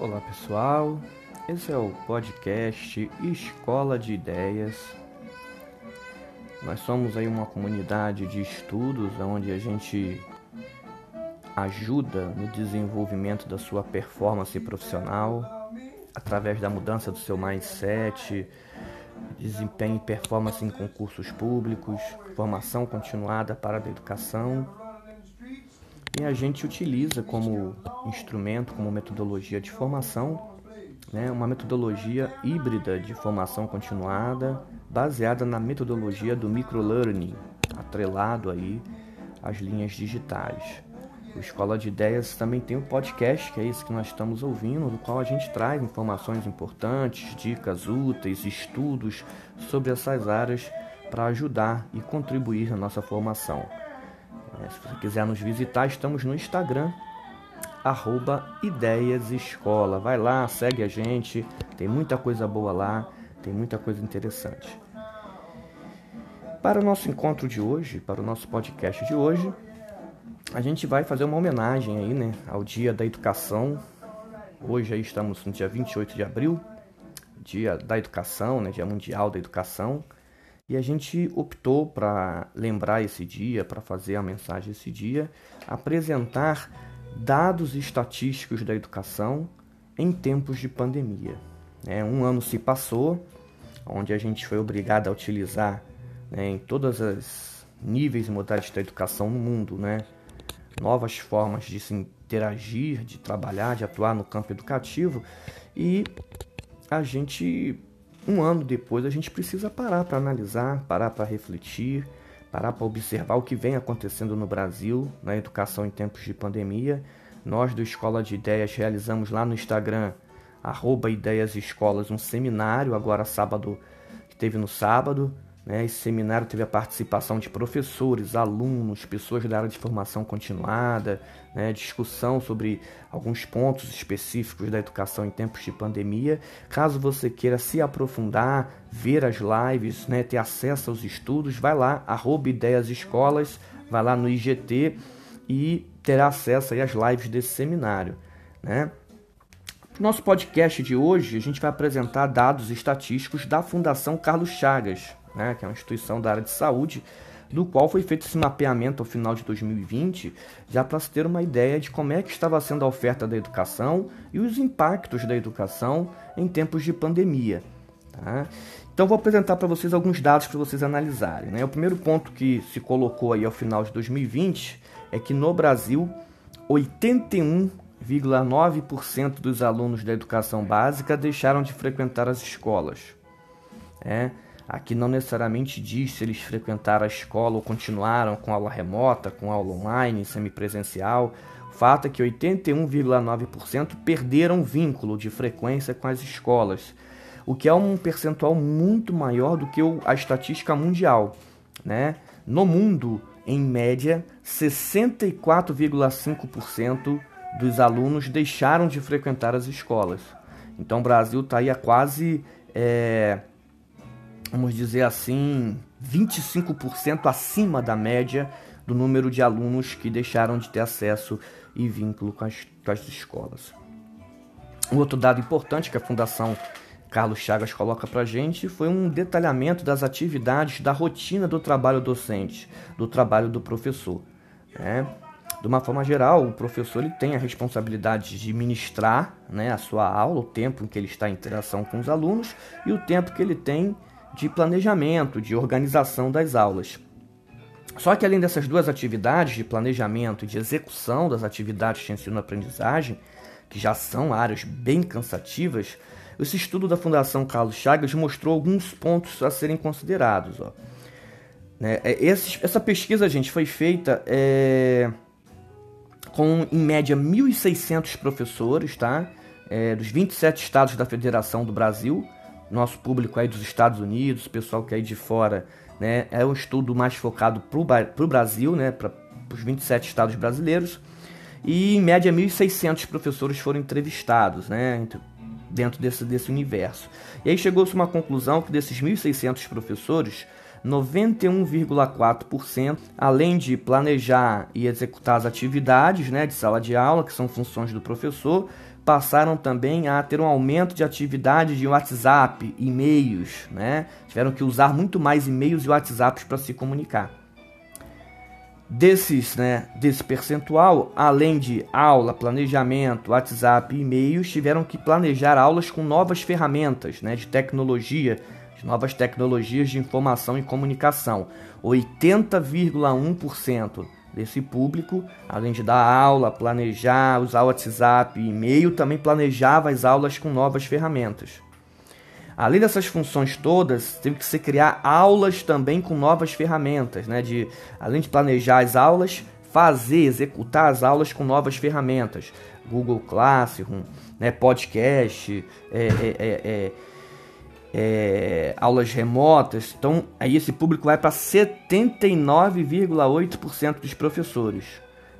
Olá pessoal, esse é o podcast Escola de Ideias. Nós somos aí uma comunidade de estudos onde a gente ajuda no desenvolvimento da sua performance profissional através da mudança do seu mindset, desempenho e performance em concursos públicos, formação continuada para a educação e a gente utiliza como instrumento, como metodologia de formação, né, uma metodologia híbrida de formação continuada, baseada na metodologia do microlearning, atrelado aí às linhas digitais. O Escola de Ideias também tem um podcast, que é esse que nós estamos ouvindo, no qual a gente traz informações importantes, dicas úteis, estudos sobre essas áreas para ajudar e contribuir na nossa formação. É, se você quiser nos visitar, estamos no Instagram, arroba Ideias Escola. Vai lá, segue a gente, tem muita coisa boa lá, tem muita coisa interessante. Para o nosso encontro de hoje, para o nosso podcast de hoje, a gente vai fazer uma homenagem aí, né, ao Dia da Educação. Hoje aí estamos no dia 28 de abril, Dia da Educação, né, Dia Mundial da Educação. E a gente optou para lembrar esse dia, para fazer a mensagem esse dia, apresentar dados estatísticos da educação em tempos de pandemia. É, um ano se passou, onde a gente foi obrigado a utilizar né, em todas as níveis e modalidades da educação no mundo, né, novas formas de se interagir, de trabalhar, de atuar no campo educativo e a gente um ano depois a gente precisa parar para analisar, parar para refletir, parar para observar o que vem acontecendo no Brasil na educação em tempos de pandemia. Nós do Escola de Ideias realizamos lá no Instagram arroba Ideias Escolas um seminário agora sábado que teve no sábado? Esse seminário teve a participação de professores, alunos, pessoas da área de formação continuada, né? discussão sobre alguns pontos específicos da educação em tempos de pandemia. Caso você queira se aprofundar, ver as lives, né? ter acesso aos estudos, vai lá, arroba Ideias Escolas, vai lá no IGT e terá acesso às lives desse seminário. Né? Nosso podcast de hoje, a gente vai apresentar dados estatísticos da Fundação Carlos Chagas, né, que é uma instituição da área de saúde, do qual foi feito esse mapeamento ao final de 2020, já para se ter uma ideia de como é que estava sendo a oferta da educação e os impactos da educação em tempos de pandemia. Tá? Então vou apresentar para vocês alguns dados para vocês analisarem. Né? O primeiro ponto que se colocou aí ao final de 2020 é que no Brasil 81,9% dos alunos da educação básica deixaram de frequentar as escolas. É, Aqui não necessariamente diz se eles frequentaram a escola ou continuaram com aula remota, com aula online, semipresencial. O fato é que 81,9% perderam vínculo de frequência com as escolas, o que é um percentual muito maior do que a estatística mundial. Né? No mundo, em média, 64,5% dos alunos deixaram de frequentar as escolas. Então o Brasil está aí a quase é, vamos dizer assim, 25% acima da média do número de alunos que deixaram de ter acesso e vínculo com as, com as escolas. Um outro dado importante que a Fundação Carlos Chagas coloca para gente foi um detalhamento das atividades da rotina do trabalho docente, do trabalho do professor. Né? De uma forma geral, o professor ele tem a responsabilidade de ministrar né, a sua aula, o tempo em que ele está em interação com os alunos e o tempo que ele tem de planejamento, de organização das aulas. Só que além dessas duas atividades de planejamento e de execução das atividades de ensino-aprendizagem, que já são áreas bem cansativas, esse estudo da Fundação Carlos Chagas mostrou alguns pontos a serem considerados. Ó. Né, é, essa pesquisa, gente, foi feita é, com, em média, 1.600 professores tá? É, dos 27 estados da Federação do Brasil, nosso público aí dos Estados Unidos, pessoal que é aí de fora, né? É um estudo mais focado para o Brasil, né? Para os 27 estados brasileiros. E em média 1.600 professores foram entrevistados, né? Dentro desse, desse universo. E aí chegou-se uma conclusão que desses 1.600 professores, 91,4%, além de planejar e executar as atividades né, de sala de aula, que são funções do professor, passaram também a ter um aumento de atividade de WhatsApp, e-mails, né? Tiveram que usar muito mais e-mails e WhatsApps para se comunicar. Desses, né, desse percentual, além de aula, planejamento, WhatsApp e e-mails, tiveram que planejar aulas com novas ferramentas, né, de tecnologia, de novas tecnologias de informação e comunicação. 80,1% desse público, além de dar aula, planejar, usar o WhatsApp e e-mail, também planejava as aulas com novas ferramentas. Além dessas funções todas, teve que se criar aulas também com novas ferramentas, né? De, além de planejar as aulas, fazer, executar as aulas com novas ferramentas. Google Classroom, né? podcast, é, é, é, é aulas remotas. Então, aí esse público vai para 79,8% dos professores.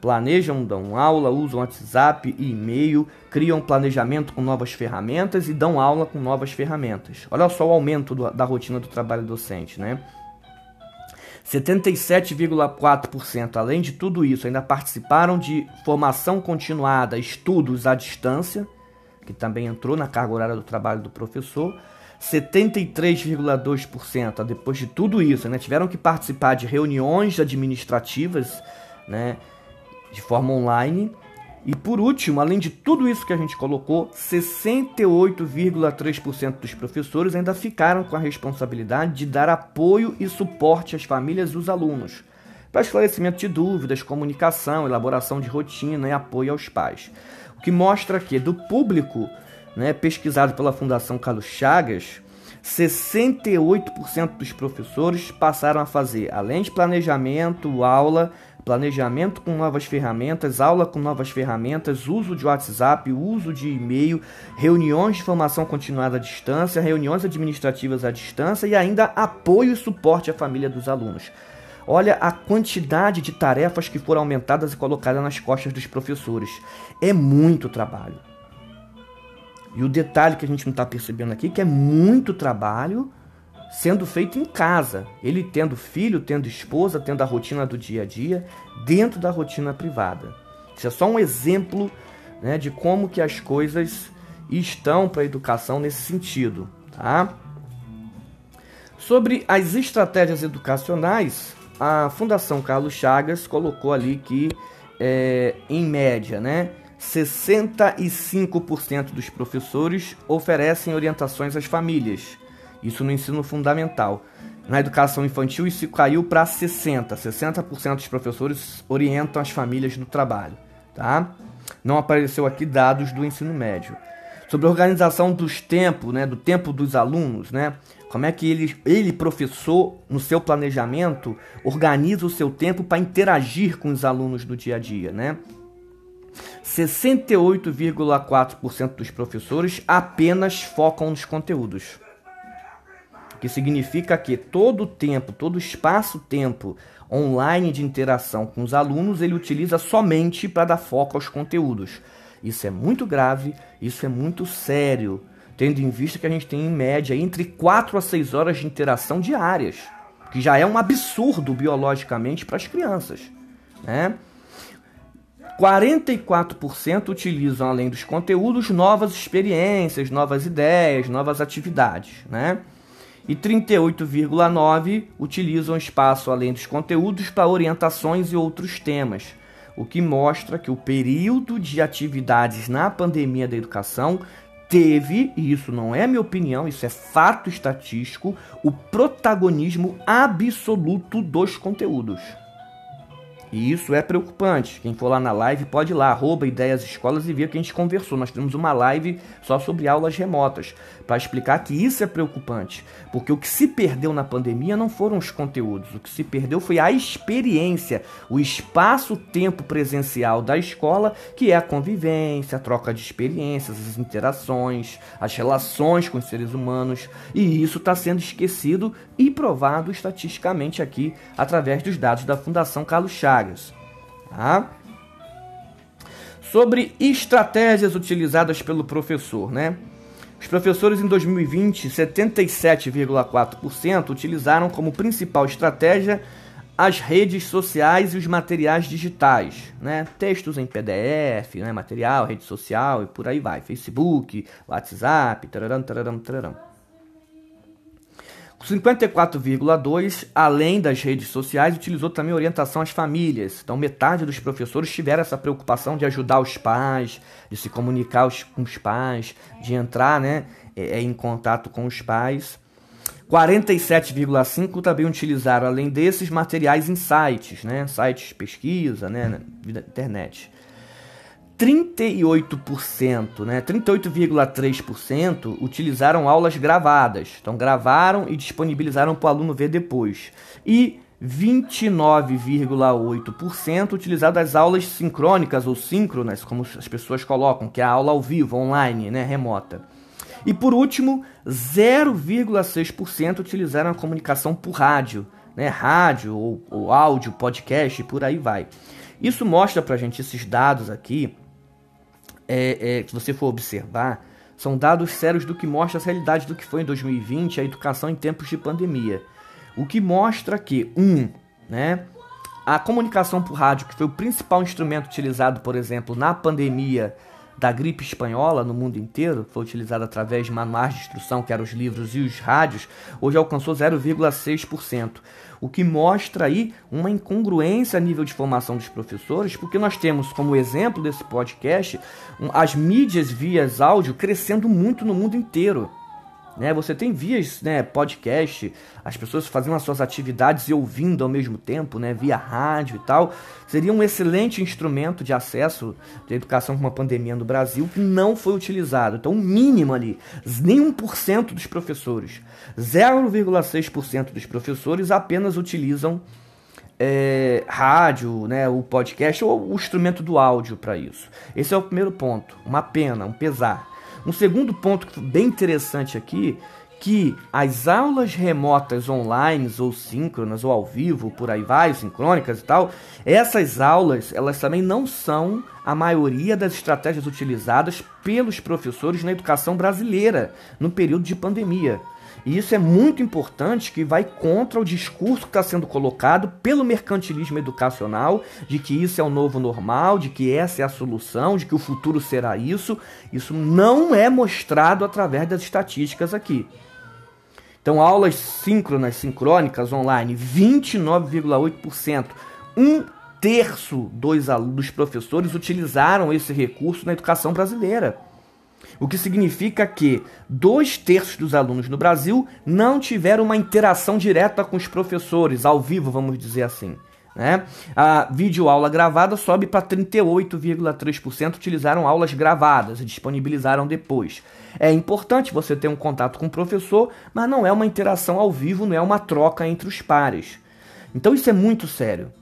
Planejam, dão aula, usam WhatsApp e e-mail, criam planejamento com novas ferramentas e dão aula com novas ferramentas. Olha só o aumento do, da rotina do trabalho docente, né? 77,4%. Além de tudo isso, ainda participaram de formação continuada, estudos à distância, que também entrou na carga horária do trabalho do professor 73,2%. Depois de tudo isso, né, tiveram que participar de reuniões administrativas né, de forma online. E por último, além de tudo isso que a gente colocou, 68,3% dos professores ainda ficaram com a responsabilidade de dar apoio e suporte às famílias e os alunos, para esclarecimento de dúvidas, comunicação, elaboração de rotina e apoio aos pais. O que mostra que do público né, pesquisado pela Fundação Carlos Chagas, 68% dos professores passaram a fazer, além de planejamento, aula, planejamento com novas ferramentas, aula com novas ferramentas, uso de WhatsApp, uso de e-mail, reuniões de formação continuada à distância, reuniões administrativas à distância e ainda apoio e suporte à família dos alunos. Olha a quantidade de tarefas que foram aumentadas e colocadas nas costas dos professores. É muito trabalho. E o detalhe que a gente não está percebendo aqui que é muito trabalho sendo feito em casa. Ele tendo filho, tendo esposa, tendo a rotina do dia a dia, dentro da rotina privada. Isso é só um exemplo né, de como que as coisas estão para a educação nesse sentido. Tá? Sobre as estratégias educacionais, a Fundação Carlos Chagas colocou ali que, é, em média, né, 65% dos professores oferecem orientações às famílias. Isso no ensino fundamental. Na educação infantil, isso caiu para 60%. 60% dos professores orientam as famílias no trabalho. Tá? Não apareceu aqui dados do ensino médio. Sobre a organização dos tempos, né, do tempo dos alunos, né? Como é que ele, ele, professor, no seu planejamento, organiza o seu tempo para interagir com os alunos do dia a dia, né? 68,4% dos professores apenas focam nos conteúdos. O que significa que todo o tempo, todo o espaço-tempo online de interação com os alunos, ele utiliza somente para dar foco aos conteúdos. Isso é muito grave, isso é muito sério, tendo em vista que a gente tem em média entre 4 a 6 horas de interação diárias, que já é um absurdo biologicamente para as crianças, né? 44% utilizam, além dos conteúdos, novas experiências, novas ideias, novas atividades, né? E 38,9% utilizam espaço, além dos conteúdos, para orientações e outros temas, o que mostra que o período de atividades na pandemia da educação teve, e isso não é minha opinião, isso é fato estatístico, o protagonismo absoluto dos conteúdos. E isso é preocupante. Quem for lá na live pode ir lá, arroba ideias escolas e ver que a gente conversou. Nós temos uma live só sobre aulas remotas, para explicar que isso é preocupante. Porque o que se perdeu na pandemia não foram os conteúdos, o que se perdeu foi a experiência, o espaço-tempo presencial da escola, que é a convivência, a troca de experiências, as interações, as relações com os seres humanos. E isso está sendo esquecido e provado estatisticamente aqui através dos dados da Fundação Carlos Tá? Sobre estratégias utilizadas pelo professor, né? Os professores em 2020, 77,4% utilizaram como principal estratégia as redes sociais e os materiais digitais, né? Textos em PDF, né? material, rede social e por aí vai. Facebook, WhatsApp, tararam, tararam, tararam. 54,2, além das redes sociais, utilizou também orientação às famílias. Então, metade dos professores tiveram essa preocupação de ajudar os pais, de se comunicar com os pais, de entrar né, é, é, em contato com os pais. 47,5 também utilizaram, além desses, materiais em sites, né? Sites pesquisa, né? Internet. 38%, né? 38,3% utilizaram aulas gravadas. Então gravaram e disponibilizaram para o aluno ver depois. E 29,8% utilizado as aulas sincrônicas ou síncronas, como as pessoas colocam, que é a aula ao vivo, online, né, remota. E por último, 0,6% utilizaram a comunicação por rádio, né? rádio ou, ou áudio, podcast e por aí vai. Isso mostra para a gente esses dados aqui, é, é, se você for observar, são dados sérios do que mostra a realidade do que foi em 2020 a educação em tempos de pandemia. O que mostra que, um, né, a comunicação por rádio, que foi o principal instrumento utilizado, por exemplo, na pandemia da gripe espanhola no mundo inteiro, foi utilizado através de manuais de instrução, que eram os livros e os rádios, hoje alcançou 0,6%. O que mostra aí uma incongruência a nível de formação dos professores, porque nós temos como exemplo desse podcast as mídias via áudio crescendo muito no mundo inteiro. Né? Você tem vias, né, podcast, as pessoas fazendo as suas atividades e ouvindo ao mesmo tempo, né, via rádio e tal. Seria um excelente instrumento de acesso de educação com uma pandemia no Brasil que não foi utilizado. Então, o mínimo ali, nem 1% dos professores, 0,6% dos professores apenas utilizam é, rádio, né, o podcast ou o instrumento do áudio para isso. Esse é o primeiro ponto. Uma pena, um pesar. Um segundo ponto bem interessante aqui, que as aulas remotas online ou síncronas ou ao vivo, por aí vai, sincrônicas e tal, essas aulas, elas também não são a maioria das estratégias utilizadas pelos professores na educação brasileira no período de pandemia. E isso é muito importante que vai contra o discurso que está sendo colocado pelo mercantilismo educacional de que isso é o novo normal, de que essa é a solução, de que o futuro será isso. Isso não é mostrado através das estatísticas aqui. Então, aulas síncronas, sincrônicas, online, 29,8%. Um terço dos, dos professores utilizaram esse recurso na educação brasileira o que significa que dois terços dos alunos no Brasil não tiveram uma interação direta com os professores, ao vivo, vamos dizer assim. Né? A videoaula gravada sobe para 38,3% utilizaram aulas gravadas e disponibilizaram depois. É importante você ter um contato com o professor, mas não é uma interação ao vivo, não é uma troca entre os pares. Então isso é muito sério.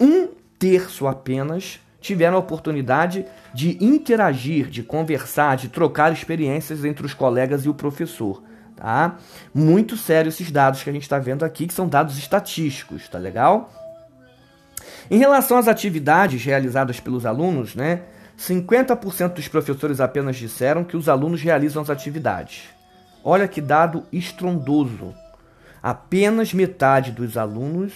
Um terço apenas tiveram a oportunidade de interagir, de conversar, de trocar experiências entre os colegas e o professor. Tá? Muito sério esses dados que a gente está vendo aqui, que são dados estatísticos, tá legal? Em relação às atividades realizadas pelos alunos, né, 50% dos professores apenas disseram que os alunos realizam as atividades. Olha que dado estrondoso. Apenas metade dos alunos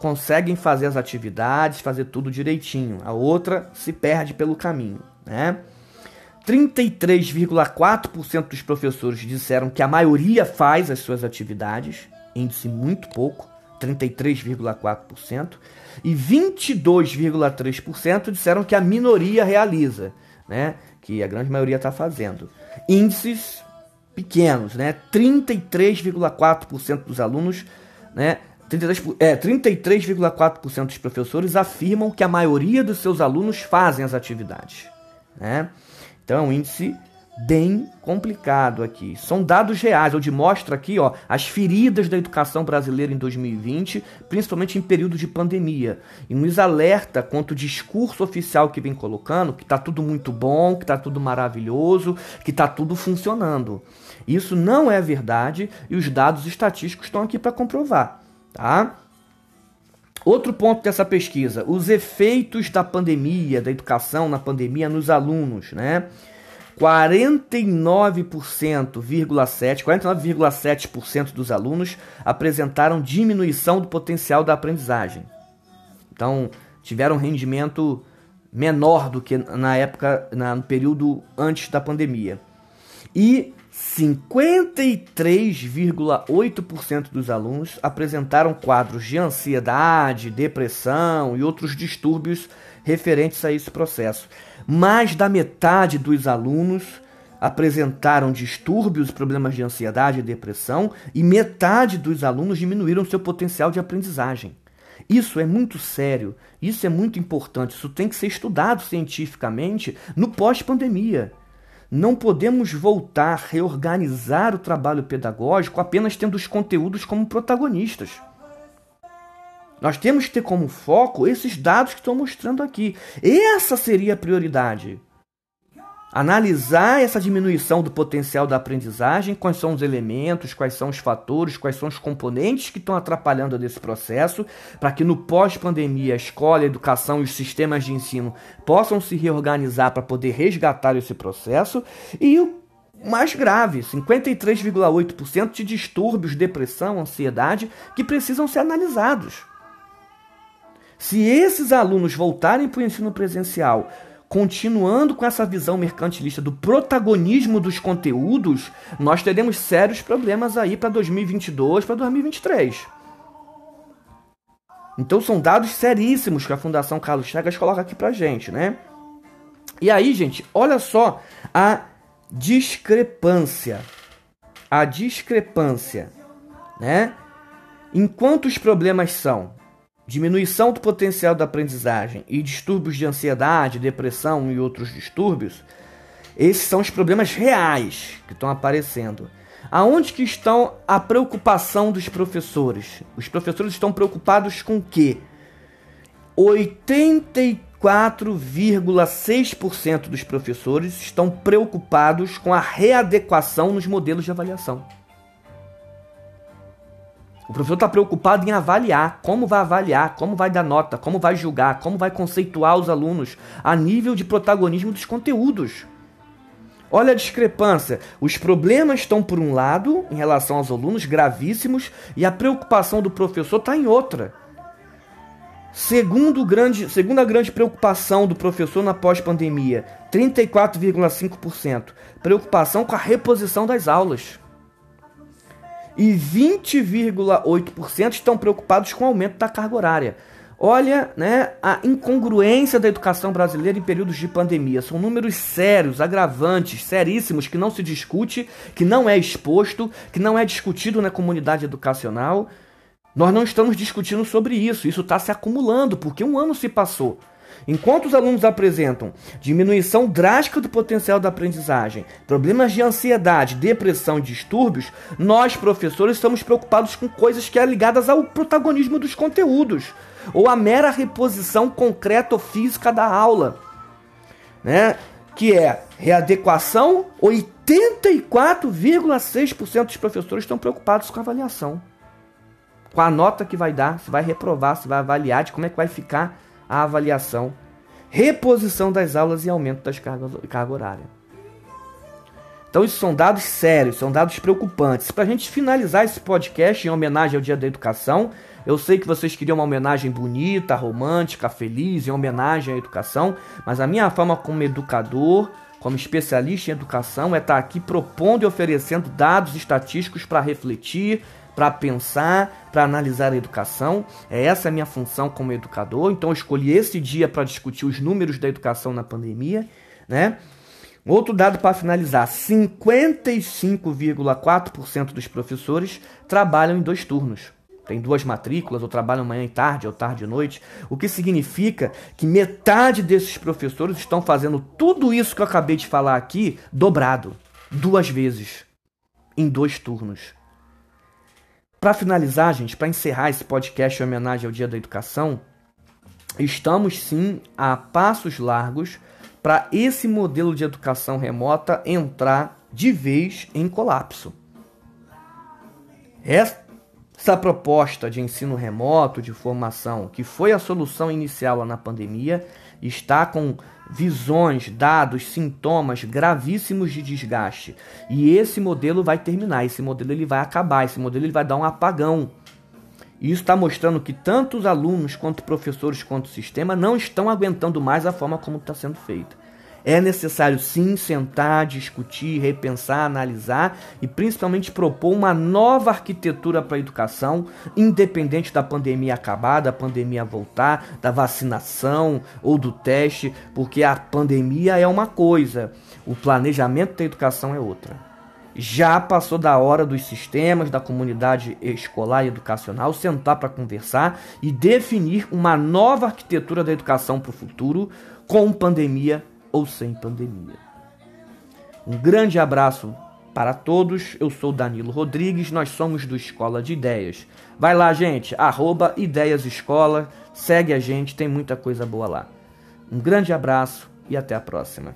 conseguem fazer as atividades, fazer tudo direitinho. A outra se perde pelo caminho, né? 33,4% dos professores disseram que a maioria faz as suas atividades, índice muito pouco, 33,4%, e 22,3% disseram que a minoria realiza, né? Que a grande maioria está fazendo. Índices pequenos, né? 33,4% dos alunos, né, 33,4% é, 33 dos professores afirmam que a maioria dos seus alunos fazem as atividades. Né? Então é um índice bem complicado aqui. São dados reais, onde mostra aqui ó, as feridas da educação brasileira em 2020, principalmente em período de pandemia. E nos alerta quanto o discurso oficial que vem colocando, que está tudo muito bom, que está tudo maravilhoso, que está tudo funcionando. Isso não é verdade e os dados estatísticos estão aqui para comprovar. Tá? Outro ponto dessa pesquisa, os efeitos da pandemia, da educação na pandemia nos alunos, né? 49,7%, 49,7% dos alunos apresentaram diminuição do potencial da aprendizagem. Então, tiveram rendimento menor do que na época, na, no período antes da pandemia. E 53,8% dos alunos apresentaram quadros de ansiedade, depressão e outros distúrbios referentes a esse processo. Mais da metade dos alunos apresentaram distúrbios, problemas de ansiedade e depressão, e metade dos alunos diminuíram seu potencial de aprendizagem. Isso é muito sério, isso é muito importante, isso tem que ser estudado cientificamente no pós-pandemia. Não podemos voltar a reorganizar o trabalho pedagógico apenas tendo os conteúdos como protagonistas. Nós temos que ter como foco esses dados que estou mostrando aqui. Essa seria a prioridade. Analisar essa diminuição do potencial da aprendizagem, quais são os elementos, quais são os fatores, quais são os componentes que estão atrapalhando desse processo, para que no pós-pandemia a escola, a educação e os sistemas de ensino possam se reorganizar para poder resgatar esse processo. E o mais grave, 53,8% de distúrbios, depressão, ansiedade, que precisam ser analisados. Se esses alunos voltarem para o ensino presencial, continuando com essa visão mercantilista do protagonismo dos conteúdos, nós teremos sérios problemas aí para 2022, para 2023. Então são dados seríssimos que a Fundação Carlos Chagas coloca aqui para gente, né? E aí, gente, olha só a discrepância. A discrepância, né? Enquanto os problemas são diminuição do potencial da aprendizagem e distúrbios de ansiedade, depressão e outros distúrbios, esses são os problemas reais que estão aparecendo. Aonde que estão a preocupação dos professores? Os professores estão preocupados com o quê? 84,6% dos professores estão preocupados com a readequação nos modelos de avaliação. O professor está preocupado em avaliar, como vai avaliar, como vai dar nota, como vai julgar, como vai conceituar os alunos a nível de protagonismo dos conteúdos. Olha a discrepância. Os problemas estão por um lado, em relação aos alunos, gravíssimos, e a preocupação do professor está em outra. Segundo grande, segunda grande preocupação do professor na pós-pandemia, 34,5%. Preocupação com a reposição das aulas e 20,8% estão preocupados com o aumento da carga horária. Olha né, a incongruência da educação brasileira em períodos de pandemia. São números sérios, agravantes, seríssimos, que não se discute, que não é exposto, que não é discutido na comunidade educacional. Nós não estamos discutindo sobre isso. Isso está se acumulando, porque um ano se passou. Enquanto os alunos apresentam diminuição drástica do potencial da aprendizagem, problemas de ansiedade, depressão e distúrbios, nós, professores, estamos preocupados com coisas que é ligadas ao protagonismo dos conteúdos ou a mera reposição concreta ou física da aula, né? Que é readequação, 84,6% dos professores estão preocupados com a avaliação. Com a nota que vai dar, se vai reprovar, se vai avaliar, de como é que vai ficar a avaliação, reposição das aulas e aumento das cargas carga horária. Então, isso são dados sérios, são dados preocupantes. Para a gente finalizar esse podcast em homenagem ao Dia da Educação, eu sei que vocês queriam uma homenagem bonita, romântica, feliz, em homenagem à educação, mas a minha forma como educador, como especialista em educação, é estar aqui propondo e oferecendo dados estatísticos para refletir, para pensar, para analisar a educação. É essa a minha função como educador. Então eu escolhi esse dia para discutir os números da educação na pandemia, né? Outro dado para finalizar: 55,4% dos professores trabalham em dois turnos. Tem duas matrículas, ou trabalham manhã e tarde, ou tarde e noite. O que significa que metade desses professores estão fazendo tudo isso que eu acabei de falar aqui dobrado, duas vezes, em dois turnos. Para finalizar, gente, para encerrar esse podcast em homenagem ao Dia da Educação, estamos sim a passos largos para esse modelo de educação remota entrar de vez em colapso. É Essa proposta de ensino remoto, de formação, que foi a solução inicial na pandemia, está com visões, dados, sintomas gravíssimos de desgaste. E esse modelo vai terminar, esse modelo ele vai acabar, esse modelo ele vai dar um apagão. E isso está mostrando que tanto os alunos, quanto professores, quanto o sistema não estão aguentando mais a forma como está sendo feita. É necessário sim sentar, discutir, repensar, analisar e principalmente propor uma nova arquitetura para a educação, independente da pandemia acabar, da pandemia voltar, da vacinação ou do teste, porque a pandemia é uma coisa, o planejamento da educação é outra. Já passou da hora dos sistemas, da comunidade escolar e educacional sentar para conversar e definir uma nova arquitetura da educação para o futuro, com pandemia ou sem pandemia. Um grande abraço para todos. Eu sou Danilo Rodrigues, nós somos do Escola de Ideias. Vai lá, gente, arroba Ideias Escola, segue a gente, tem muita coisa boa lá. Um grande abraço e até a próxima.